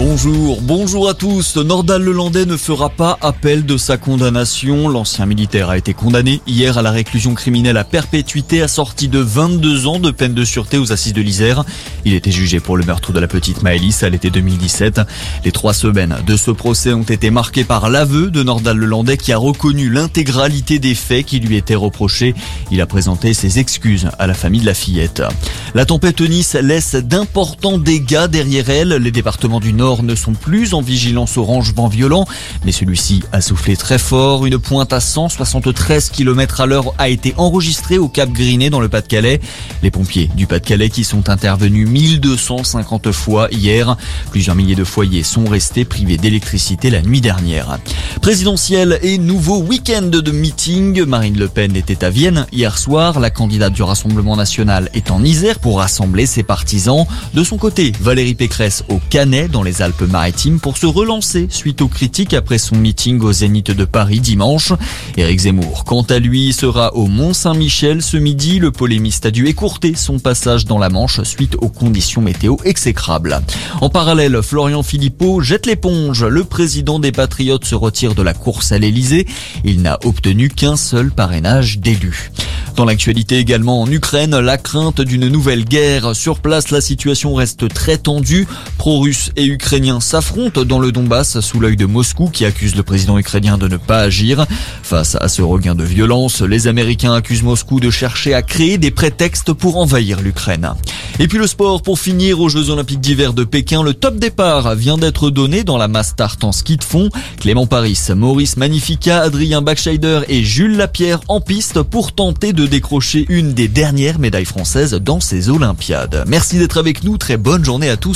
Bonjour, bonjour à tous. Nordal Lelandais ne fera pas appel de sa condamnation. L'ancien militaire a été condamné hier à la réclusion criminelle à perpétuité assortie de 22 ans de peine de sûreté aux assises de l'Isère. Il était jugé pour le meurtre de la petite Maëlys à l'été 2017. Les trois semaines de ce procès ont été marquées par l'aveu de Nordal Lelandais qui a reconnu l'intégralité des faits qui lui étaient reprochés. Il a présenté ses excuses à la famille de la fillette. La tempête Nice laisse d'importants dégâts derrière elle. Les départements du Nord ne sont plus en vigilance orange vent violent, mais celui-ci a soufflé très fort. Une pointe à 173 km à l'heure a été enregistrée au Cap Griné dans le Pas-de-Calais. Les pompiers du Pas-de-Calais qui sont intervenus 1250 fois hier. Plusieurs milliers de foyers sont restés privés d'électricité la nuit dernière. Présidentiel et nouveau week-end de meeting. Marine Le Pen était à Vienne hier soir. La candidate du Rassemblement national est en Isère pour rassembler ses partisans. De son côté, Valérie Pécresse au Canet dans les Alpes-Maritimes pour se relancer suite aux critiques après son meeting au Zénith de Paris dimanche. Éric Zemmour, quant à lui, sera au Mont-Saint-Michel ce midi. Le polémiste a dû écourter son passage dans la Manche suite aux conditions météo exécrables. En parallèle, Florian Philippot jette l'éponge. Le président des Patriotes se retire de la course à l'Elysée. Il n'a obtenu qu'un seul parrainage d'élu. Dans l'actualité également en Ukraine, la crainte d'une nouvelle guerre. Sur place, la situation reste très tendue. Pro-russes et ukrainiens s'affrontent dans le Donbass sous l'œil de Moscou qui accuse le président ukrainien de ne pas agir. Face à ce regain de violence, les Américains accusent Moscou de chercher à créer des prétextes pour envahir l'Ukraine. Et puis le sport pour finir aux Jeux Olympiques d'hiver de Pékin. Le top départ vient d'être donné dans la mass start en ski de fond. Clément Paris, Maurice Magnifica, Adrien Bachscheider et Jules Lapierre en piste pour tenter de décrocher une des dernières médailles françaises dans ces Olympiades. Merci d'être avec nous. Très bonne journée à tous.